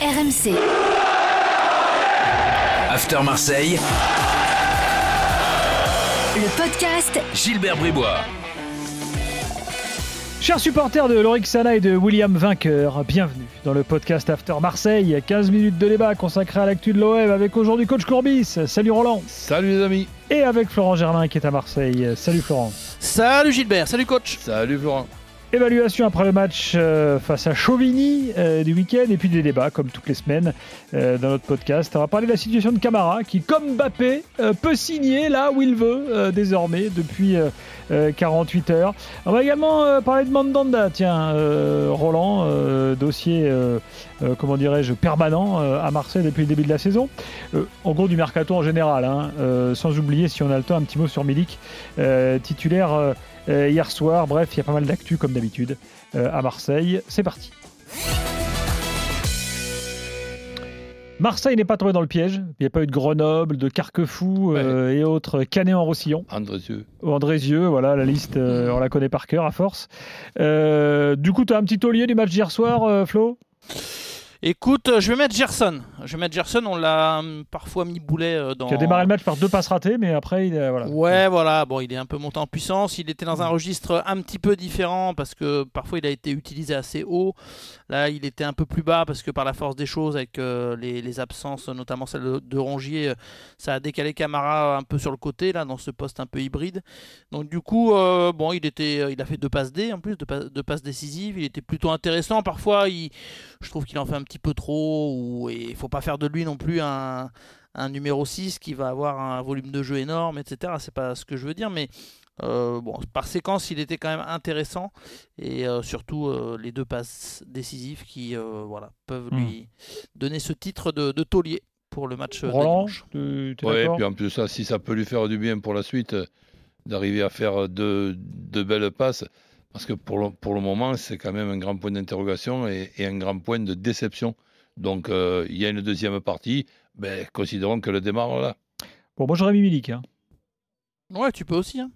RMC. After Marseille, Le podcast Gilbert Bribois. Chers supporters de Lorik Sana et de William Vainqueur, bienvenue dans le podcast After Marseille. 15 minutes de débat consacré à l'actu de l'OM avec aujourd'hui coach Courbis. Salut Roland. Salut les amis. Et avec Florent Germain qui est à Marseille. Salut Florent. Salut Gilbert, salut coach. Salut Florent. Évaluation après le match euh, face à Chauvigny euh, du week-end et puis des débats comme toutes les semaines euh, dans notre podcast. On va parler de la situation de Camara qui, comme Mbappé, peut signer là où il veut désormais depuis euh, euh, 48 heures. On va également parler de Mandanda, tiens, Roland, dossier, comment dirais-je, permanent à Marseille depuis le début de la saison. En gros, du mercato en général, hein, sans oublier, si on a le temps, un petit mot sur Milik, titulaire hier soir. Bref, il y a pas mal d'actu comme d'habitude euh, à Marseille. C'est parti. Marseille n'est pas tombé dans le piège. Il n'y a pas eu de Grenoble, de Carquefou euh, et autres Canet en Roussillon. Andrézieux. Andrézieux, voilà, la liste, euh, on la connaît par cœur à force. Euh, du coup, tu as un petit taulier du match d'hier soir, euh, Flo? Écoute, euh, je vais mettre Gerson. Je vais mettre Gerson, on l'a hum, parfois mis boulet euh, dans. Qui a démarré le match par deux passes ratées, mais après, il est, voilà. Ouais, voilà. Bon, il est un peu monté en puissance. Il était dans un registre un petit peu différent parce que parfois il a été utilisé assez haut. Là, il était un peu plus bas parce que par la force des choses, avec euh, les, les absences, notamment celle de, de Rongier, ça a décalé Camara un peu sur le côté, là, dans ce poste un peu hybride. Donc, du coup, euh, bon, il, était, il a fait deux passes D en plus, deux passes décisives. Il était plutôt intéressant. Parfois, il, je trouve qu'il en fait un petit peu trop. Ou, et il faut pas faire de lui non plus un, un numéro 6 qui va avoir un volume de jeu énorme, etc. C'est pas ce que je veux dire, mais euh, bon, par séquence, il était quand même intéressant. Et euh, surtout, euh, les deux passes décisives qui euh, voilà, peuvent Hmm. lui donner ce titre de, de taulier pour le match de Roland, tu Ouais, et puis en plus ça, si ça peut lui faire du bien pour la suite, d'arriver à faire deux, deux belles passes, parce que pour le, pour le moment, c'est quand même un grand point d'interrogation et, et un grand point de déception. Donc euh, il y a une deuxième partie, ben, considérons que le démarre là. Bon, moi j'aurais mis Milik. hein. Ouais, tu peux aussi. hein.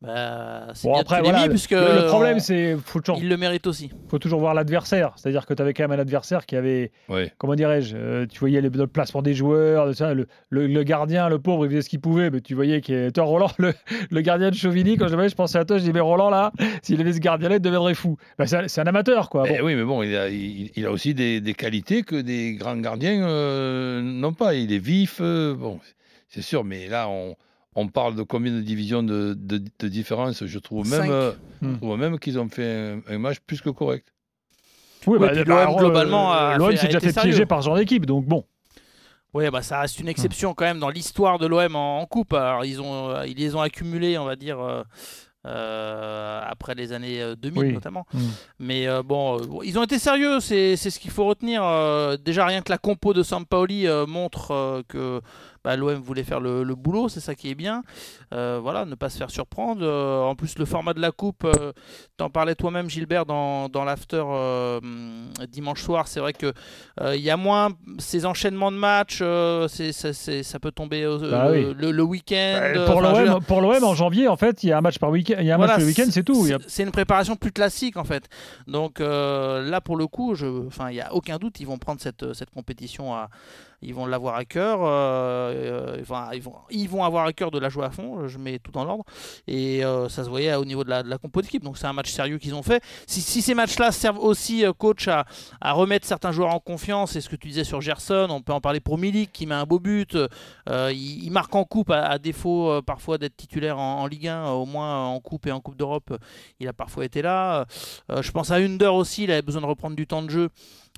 Bah, c'est Bon, bien après, voilà, mis, puisque le, le problème, c'est faut toujours, il le mérite aussi. faut toujours voir l'adversaire. C'est-à-dire que tu avais quand même un adversaire qui avait, Ouais. comment dirais-je, euh, tu voyais le, le placement des joueurs, ça, le, le- le gardien, le pauvre, il faisait ce qu'il pouvait, mais tu voyais que toi, Roland, le, le gardien de Chauvigny, quand je voyais, je pensais à toi, je dis, mais Roland, là, s'il avait ce gardien-là, il deviendrait fou. Bah, c'est un- c'est un amateur, quoi. Bon. Eh oui, mais bon, il a, il, il a aussi des, des qualités que des grands gardiens euh, n'ont pas. Il est vif, euh, bon, c'est sûr, mais là, on, on parle de combien de divisions de, de, de différence Je trouve même, euh, Hmm. je trouve même qu'ils ont fait un, un match plus que correct. Oui, Oui, puis l'OM, globalement, a l'OM s'est déjà été fait sérieux. piéger par ce genre d'équipe, donc bon. Oui, bah ça reste une exception quand même dans l'histoire de l'OM en, en coupe. Alors ils ont, euh, ils les ont accumulés, on va dire, euh, euh, après les années euh, 2000 Oui. notamment. Mm. Mais euh, bon, euh, ils ont été sérieux, c'est c'est ce qu'il faut retenir. Euh, déjà rien que la compo de Sampaoli euh, montre euh, que bah, l'OM voulait faire le, le boulot, c'est ça qui est bien. Euh, voilà, ne pas se faire surprendre. Euh, en plus, le format de la coupe, euh, t'en parlais toi-même Gilbert dans, dans l'after dimanche soir. C'est vrai que il y a moins ces enchaînements de matchs, c'est, ça peut tomber Bah oui. le, le week-end. Euh, pour l'OM, pour l'OM, en janvier, en fait, il y a un match par week-end, il y a un voilà, match le week-end, c'est tout. A- C'est une préparation plus classique en fait. Donc là pour le coup, je, enfin il y a aucun doute, ils vont prendre cette, cette compétition à, ils vont l'avoir à cœur. euh, euh, ils vont, avoir à cœur de la jouer à fond. Je mets tout dans l'ordre et euh, ça se voyait au niveau de la, de compo d'équipe. Donc c'est un match sérieux qu'ils ont fait. Si, ces matchs-là servent aussi coach à, remettre certains joueurs en confiance, et ce que tu disais sur Gerson, on peut en parler pour Milik qui met un beau but. Il, marque en coupe à, défaut parfois d'être titulaire en, en Ligue 1, euh, au moins en coupe et en Coupe d'Europe, il a parfois été là. Je pense à Under aussi, il avait besoin de reprendre du temps de jeu.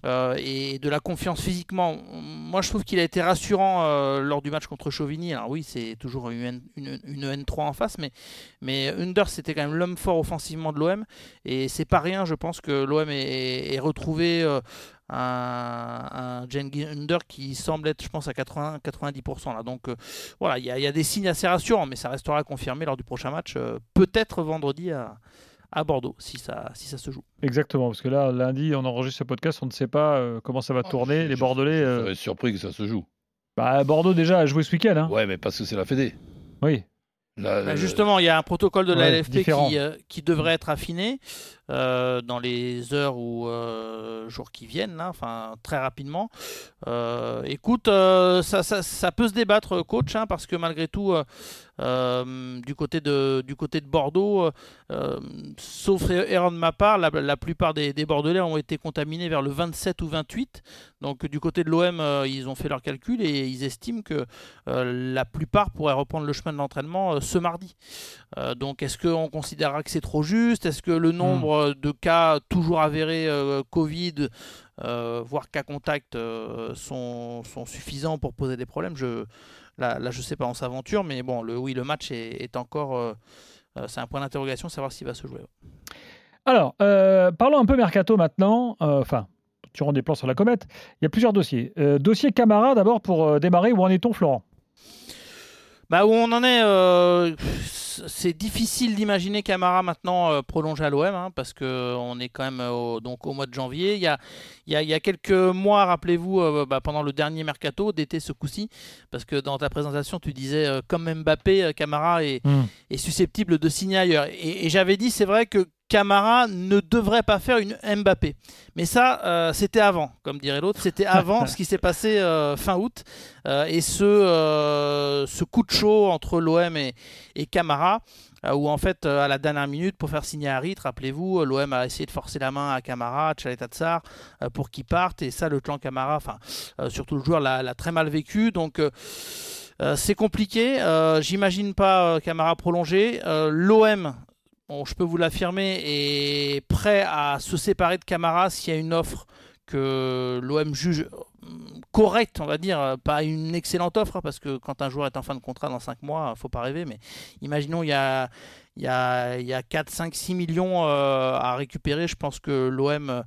Euh, et de la confiance physiquement. Moi, je trouve qu'il a été rassurant euh, lors du match contre Chauvigny. Alors oui, c'est toujours une, une, une N3 en face, mais, mais c'était quand même l'homme fort offensivement de l'OM. Et c'est pas rien, je pense que l'OM ait, ait retrouvé euh, un, un Under qui semble être, je pense, à 80, 90%. Là. Donc voilà, il y, a- des signes assez rassurants, mais ça restera confirmé lors du prochain match, peut-être vendredi à, à Bordeaux, si ça, si ça se joue. Exactement, parce que là, lundi, on enregistre ce podcast, on ne sait pas euh, comment ça va tourner. Je- Les Bordelais. Je euh, serais surpris que ça se joue. bah, Bordeaux déjà a joué ce week-end. Hein. Ouais, mais parce que c'est la Fédé. Oui. Là, Bah, euh, justement, il y a un protocole de la Ouais, LFP qui, euh, qui devrait être affiné euh, dans les heures ou euh, jours qui viennent, là, enfin très rapidement. Euh, écoute, ça, ça- ça peut se débattre, coach, hein, parce que malgré tout, du, côté de, du côté de Bordeaux, sauf erreur de ma part, la, la plupart des, des Bordelais ont été contaminés vers le 27 ou 28. Donc du côté de l'OM, ils ont fait leurs calculs et ils estiment que la plupart pourraient reprendre le chemin de l'entraînement ce mardi. Donc est-ce qu'on considérera que c'est trop juste? Est-ce que le nombre de cas toujours avérés euh, Covid, euh, voire cas contact, euh, sont, sont suffisants pour poser des problèmes je, Là, là, je sais pas, on s'aventure, mais bon, le, oui, le match est, est encore... euh, euh, c'est un point d'interrogation, savoir s'il va se jouer. Alors, euh, parlons un peu mercato maintenant. Euh, Enfin, tu rends des plans sur la comète. Il y a plusieurs dossiers. Euh, dossier Camara, d'abord, pour euh, démarrer. Où en est-on, Florent? Bah où on en est, euh, c'est difficile d'imaginer Camara maintenant euh, prolonger à l'OM hein, parce que on est quand même euh, au, donc au mois de janvier. Il y a, il y a, il y a quelques mois, rappelez-vous, euh, bah, pendant le dernier mercato d'été ce coup-ci, parce que dans ta présentation tu disais euh, comme Mbappé, euh, Camara est, Hmm. est susceptible de signer ailleurs. Et, et j'avais dit c'est vrai que Camara ne devrait pas faire une Mbappé. Mais ça, euh, c'était avant, comme dirait l'autre. C'était avant ce qui s'est passé euh, fin août. Euh, et ce, ce coup de chaud entre l'OM et, et Camara, où en fait, à la dernière minute, pour faire signer Harit, rappelez-vous, l'OM a essayé de forcer la main à Camara, à Tsar, pour qu'il parte. Et ça, le clan Camara, enfin, surtout le joueur, l'a très mal vécu. Donc. euh, c'est compliqué, euh, j'imagine pas euh, Camara prolongé. L'OM, je peux vous l'affirmer, est prêt à se séparer de Camara s'il y a une offre que l'OM juge euh, correcte, on va dire, pas une excellente offre, hein, parce que quand un joueur est en fin de contrat dans 5 mois, faut pas rêver, mais imaginons il y a, il y a, il y a 4, 5, 6 millions euh, à récupérer, je pense que l'OM,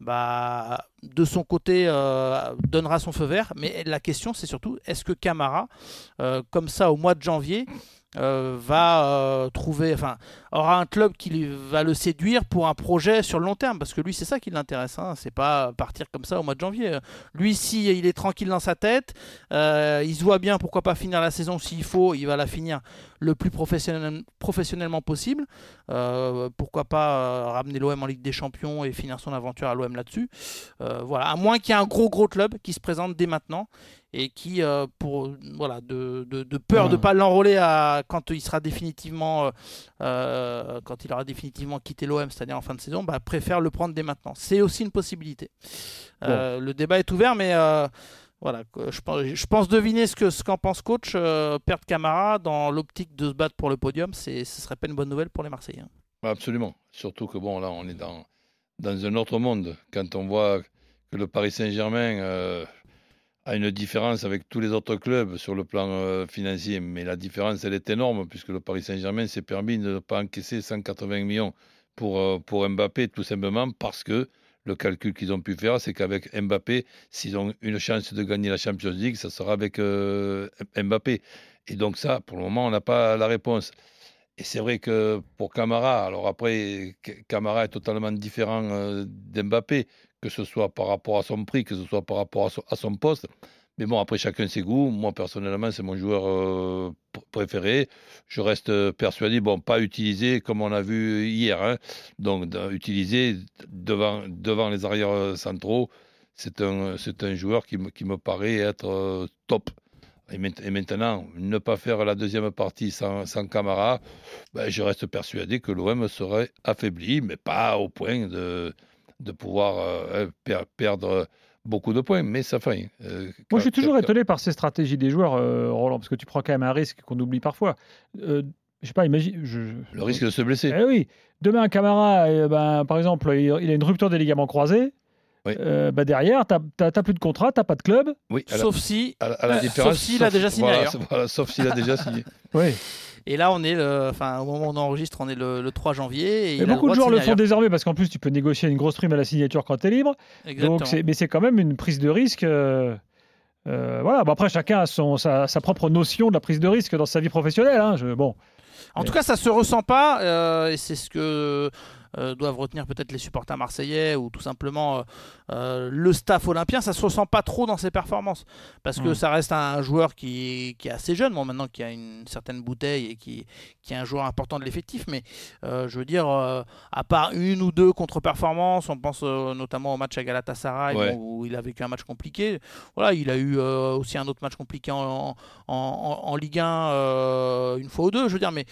bah, de son côté, euh, donnera son feu vert, mais la question c'est surtout, est-ce que Camara, euh, comme ça au mois de janvier, euh, va euh, trouver, enfin, aura un club qui va le séduire pour un projet sur le long terme, parce que lui, c'est ça qui l'intéresse, hein, c'est pas partir comme ça au mois de janvier. Lui, si il est tranquille dans sa tête, euh, il se voit bien, pourquoi pas finir la saison. S'il faut, il va la finir le plus professionnel- professionnellement possible. Euh, pourquoi pas euh, ramener l'OM en Ligue des Champions et finir son aventure à l'OM là-dessus. Euh, voilà, à moins qu'il y ait un gros gros club qui se présente dès maintenant et qui, euh, pour voilà, de, de- de peur de Ouais. pas l'enrôler à, quand il sera définitivement, euh, quand il aura définitivement quitté l'OM, c'est-à-dire en fin de saison, bah, préfère le prendre dès maintenant. C'est aussi une possibilité. Euh, le débat est ouvert, mais voilà, je pense, je pense deviner ce que ce qu'en pense coach. euh, perdre Camara dans l'optique de se battre pour le podium, ce serait pas une bonne nouvelle pour les Marseillais. hein. Absolument. Surtout que bon, là, on est dans, dans un autre monde. Quand on voit que le Paris Saint-Germain euh, a une différence avec tous les autres clubs sur le plan euh, financier, mais la différence, elle est énorme, puisque le Paris Saint-Germain s'est permis de ne pas encaisser 180 millions pour, euh, pour Mbappé, tout simplement parce que le calcul qu'ils ont pu faire, c'est qu'avec Mbappé, s'ils ont une chance de gagner la Champions League, ça sera avec euh, Mbappé. Et donc ça, pour le moment, on n'a pas la réponse. Et c'est vrai que pour Camara, alors après, Camara est totalement différent euh, d'Mbappé, que ce soit par rapport à son prix, que ce soit par rapport à son poste. Mais bon, après, chacun ses goûts. Moi, personnellement, c'est mon joueur euh, pr- préféré. Je reste persuadé, bon, pas utilisé comme on a vu hier. hein. Donc, utilisé devant, devant les arrières euh, centraux, c'est un, un joueur qui me, qui me paraît être euh, top. Et, maint- et maintenant, ne pas faire la deuxième partie sans, sans Camara, ben, je reste persuadé que l'OM serait affaibli, mais pas au point de, de pouvoir euh, per- perdre beaucoup de points. Mais ça fait. euh, Moi, je suis toujours quand- étonné par ces stratégies des joueurs, euh, Roland, parce que tu prends quand même un risque qu'on oublie parfois. Euh, je sais pas, imagine. Je, Le risque de se blesser. Eh oui, demain, un Camara, euh, ben, par exemple, il, il a une rupture des ligaments croisés. Oui. Euh, bah derrière, tu n'as plus de contrat, tu pas de club. Oui, la, Sauf si, à la- à la euh, différence. sauf s'il a déjà signé voilà, voilà, sauf s'il a déjà signé. Oui. Et là on est, le, enfin au moment où on enregistre, on est le, le 3 janvier. Et, beaucoup de joueurs le font ailleurs. désormais parce qu'en plus, tu peux négocier une grosse prime à la signature quand tu es libre. Donc mais c'est quand même une prise de risque. euh, euh, voilà. Bon, après, chacun a son, sa, sa propre notion de la prise de risque dans sa vie professionnelle. hein. Je- bon. En tout cas, ça se ressent pas, euh, et c'est ce que doivent retenir peut-être les supporters marseillais ou tout simplement le staff olympien, ça se ressent pas trop dans ses performances parce que mm. ça reste un joueur qui, qui est assez jeune, bon, maintenant qui a une certaine bouteille et qui, qui est un joueur important de l'effectif, mais je veux dire, à part une ou deux contre-performances, on pense notamment au match à Galatasaray où il a vécu un match compliqué. Voilà, il a eu aussi un autre match compliqué en, en, en Ligue 1 une fois ou deux, je veux dire, mais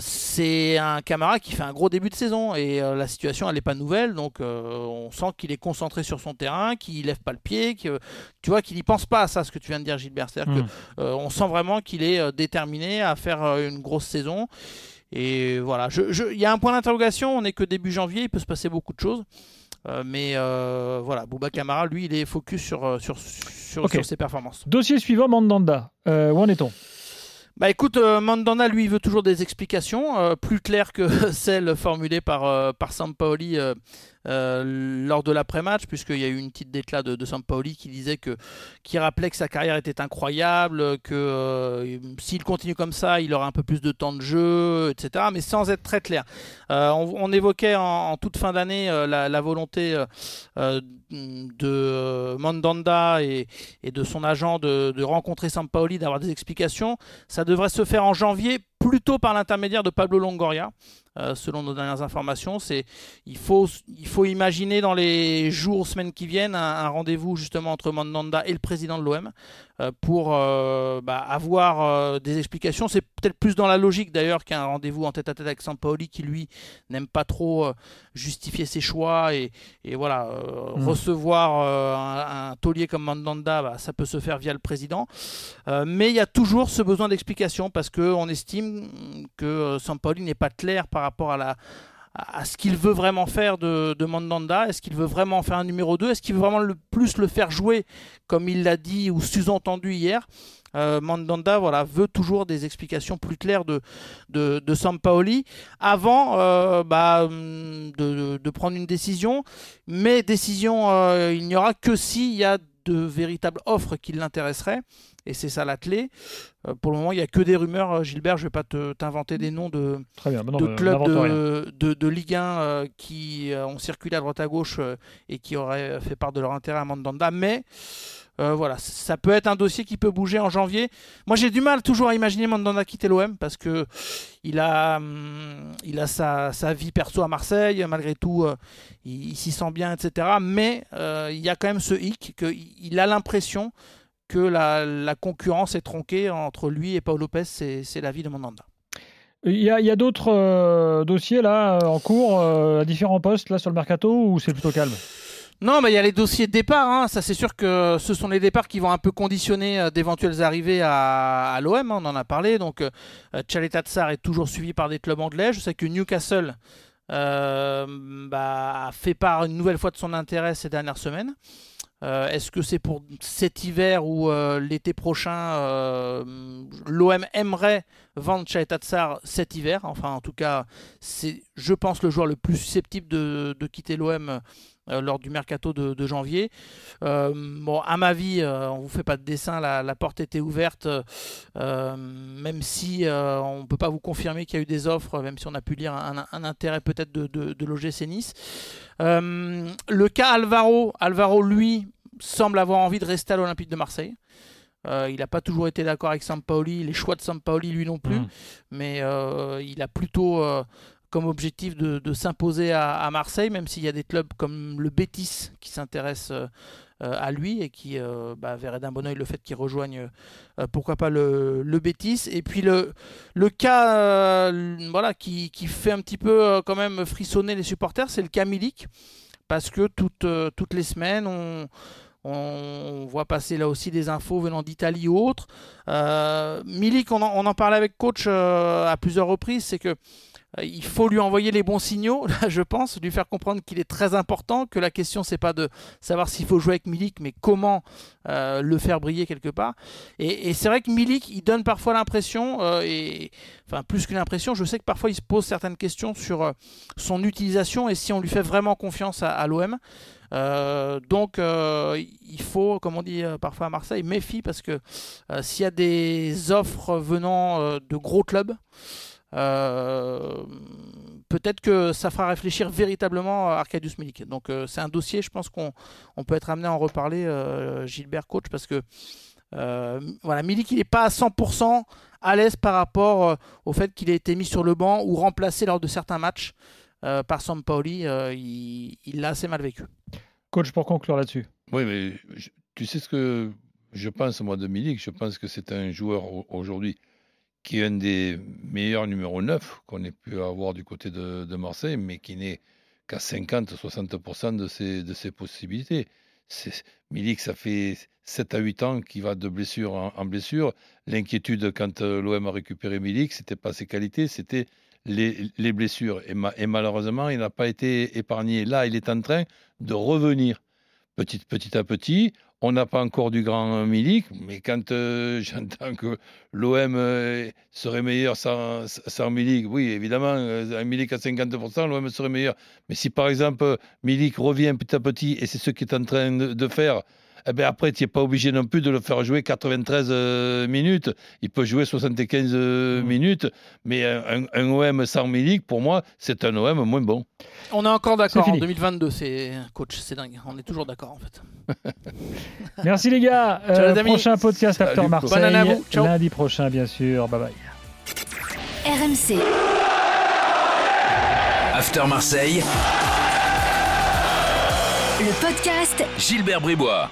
c'est un camarade qui fait un gros début de saison et la situation elle n'est pas nouvelle, donc on sent qu'il est concentré sur son terrain, qu'il lève pas le pied, que tu vois qu'il n'y pense pas à ça, ce que tu viens de dire Gilbert. C'est-à-dire hmm. on sent vraiment qu'il est déterminé à faire une grosse saison. Et voilà, il y a un point d'interrogation, on n'est que début janvier, il peut se passer beaucoup de choses. Euh, mais euh, voilà, Bouba Kamara, lui, il est focus sur, euh, sur, sur, ses performances. Dossier suivant, Mandanda. où en est-on? Bah écoute, Mandanda, lui, veut toujours des explications plus claires que celles formulées par, par Sampaoli euh, lors de l'après-match, puisqu'il y a eu une petite déclat de, de Sampaoli qui disait que, qui rappelait que sa carrière était incroyable, que euh, s'il continue comme ça, il aura un peu plus de temps de jeu, etc. Mais sans être très clair. Euh, on, évoquait en, toute fin d'année la, volonté de Mandanda et, de son agent de, de rencontrer Sampaoli, d'avoir des explications. Ça devrait se faire en janvier, plutôt par l'intermédiaire de Pablo Longoria. Euh, selon nos dernières informations. C'est il faut il faut imaginer dans les jours semaines qui viennent un, rendez-vous justement entre Mandanda et le président de l'OM euh, pour euh, bah, avoir des explications. C'est peut-être plus dans la logique d'ailleurs qu'un rendez-vous en tête-à-tête avec Sampaoli qui lui n'aime pas trop justifier ses choix et, et voilà mm. recevoir un, taulier comme Mandanda, bah, ça peut se faire via le président. mais il y a toujours ce besoin d'explication parce qu'on estime que Sampaoli n'est pas clair par rapport à la à ce qu'il veut vraiment faire de, Mandanda. Est-ce qu'il veut vraiment faire un numéro 2 Est-ce qu'il veut vraiment le plus le faire jouer comme il l'a dit ou sous-entendu hier? Euh, Mandanda voilà, veut toujours des explications plus claires de, de, de Sampaoli avant euh, bah, de, de, prendre une décision. Mais décision, euh, il n'y aura que s'il y a de véritables offres qui l'intéresseraient. Et c'est ça la clé. Euh, pour le moment, il n'y a que des rumeurs. Euh, Gilbert, je ne vais pas t'inventer des noms de, bah de clubs de, de, Ligue 1 euh, qui ont circulé à droite à gauche et qui auraient fait part de leur intérêt à Mandanda. Mais voilà, ça peut être un dossier qui peut bouger en janvier. Moi, j'ai du mal toujours à imaginer Mandanda quitter l'OM parce que il a, hum, il a sa, sa, vie perso à Marseille. Malgré tout, il, s'y sent bien, etc. Mais il y a quand même ce hic qu'il a l'impression que la, concurrence est tronquée entre lui et Paul Lopez, c'est l'avis de Mandanda. Il y a, d'autres euh, dossiers là en cours euh, à différents postes là sur le mercato ou c'est plutôt calme? Non, mais il y a les dossiers de départ. Hein. Ça, c'est sûr que ce sont les départs qui vont un peu conditionner euh, d'éventuelles arrivées à, l'OM. Hein. On en a parlé. Donc, euh, Tsar est toujours suivi par des clubs anglais. Je sais que Newcastle bah, a fait part une nouvelle fois de son intérêt ces dernières semaines. Euh, est-ce que c'est pour cet hiver ou euh, l'été prochain euh, L'OM aimerait vendre Tsar cet hiver? Enfin, en tout cas, c'est, je pense, le joueur le plus susceptible de, quitter l'OM lors du mercato de, janvier. bon, à ma vie, on vous fait pas de dessin, la, porte était ouverte, même si on ne peut pas vous confirmer qu'il y a eu des offres, même si on a pu lire un, un intérêt peut-être de, de, de l'OGC Nice. Euh, le cas Alvaro, Alvaro lui semble avoir envie de rester à l'Olympique de Marseille. Euh, il n'a pas toujours été d'accord avec Sampaoli, les choix de Sampaoli lui non plus, mm. mais euh, il a plutôt comme objectif de, s'imposer à, Marseille, même s'il y a des clubs comme le Betis qui s'intéressent à lui et qui bah, verraient d'un bon oeil le fait qu'il rejoigne, pourquoi pas, le, le Betis. Et puis le, le cas voilà, qui, qui, fait un petit peu quand même frissonner les supporters, c'est le cas Milik, parce que toutes, toutes les semaines, on on, voit passer là aussi des infos venant d'Italie ou autres. Milik, on en, on en, parlait avec coach à plusieurs reprises, c'est que euh, il faut lui envoyer les bons signaux, je pense, lui faire comprendre qu'il est très important, que la question c'est pas de savoir s'il faut jouer avec Milik, mais comment euh, le faire briller quelque part. Et, c'est vrai que Milik, il donne parfois l'impression, euh, et enfin plus qu'une impression, je sais que parfois il se pose certaines questions sur son utilisation et si on lui fait vraiment confiance à, l'OM. donc il faut, comme on dit parfois à Marseille, méfie parce que s'il y a des offres venant de gros clubs, euh, peut-être que ça fera réfléchir véritablement Arcadius Milik. Donc c'est un dossier, je pense qu'on on peut être amené à en reparler, Gilbert coach, parce que voilà, Milik il n'est pas à 100% à l'aise par rapport au fait qu'il ait été mis sur le banc ou remplacé lors de certains matchs par Sampaoli. il l'a assez mal vécu. Coach, pour conclure là-dessus. Oui, mais tu sais ce que je pense, moi, de Milik? Je pense que c'est un joueur aujourd'hui qui est un des meilleurs numéro 9 qu'on ait pu avoir du côté de, Marseille, mais qui n'est qu'à 50-60% de ses, de ses possibilités. Milik, ça fait 7 à 8 ans qu'il va de blessure en, blessure. L'inquiétude quand euh, l'OM a récupéré Milik, c'était pas ses qualités, c'était les, les, blessures. Et, malheureusement, il n'a pas été épargné. Là, il est en train de revenir petit à petit. On n'a pas encore du grand Milik, mais quand euh, j'entends que l'OM euh, serait meilleur sans, sans, Milik, oui, évidemment, euh, un Milik à 50%, l'OM serait meilleur. Mais si par exemple Milik revient petit à petit, et c'est ce qu'il est en train de faire, eh ben après, tu n'es pas obligé non plus de le faire jouer 93 euh, minutes. Il peut jouer 75 euh, mmh. minutes, mais un, OM sans Milik, pour moi, c'est un OM moins bon. On est encore d'accord en 2022, c'est coach, c'est dingue. On est toujours d'accord en fait. Merci les gars. Euh, prochain podcast After Marseille. Lundi prochain, bien sûr. Bye bye. RMC. After Marseille. Le podcast Gilbert Bribois.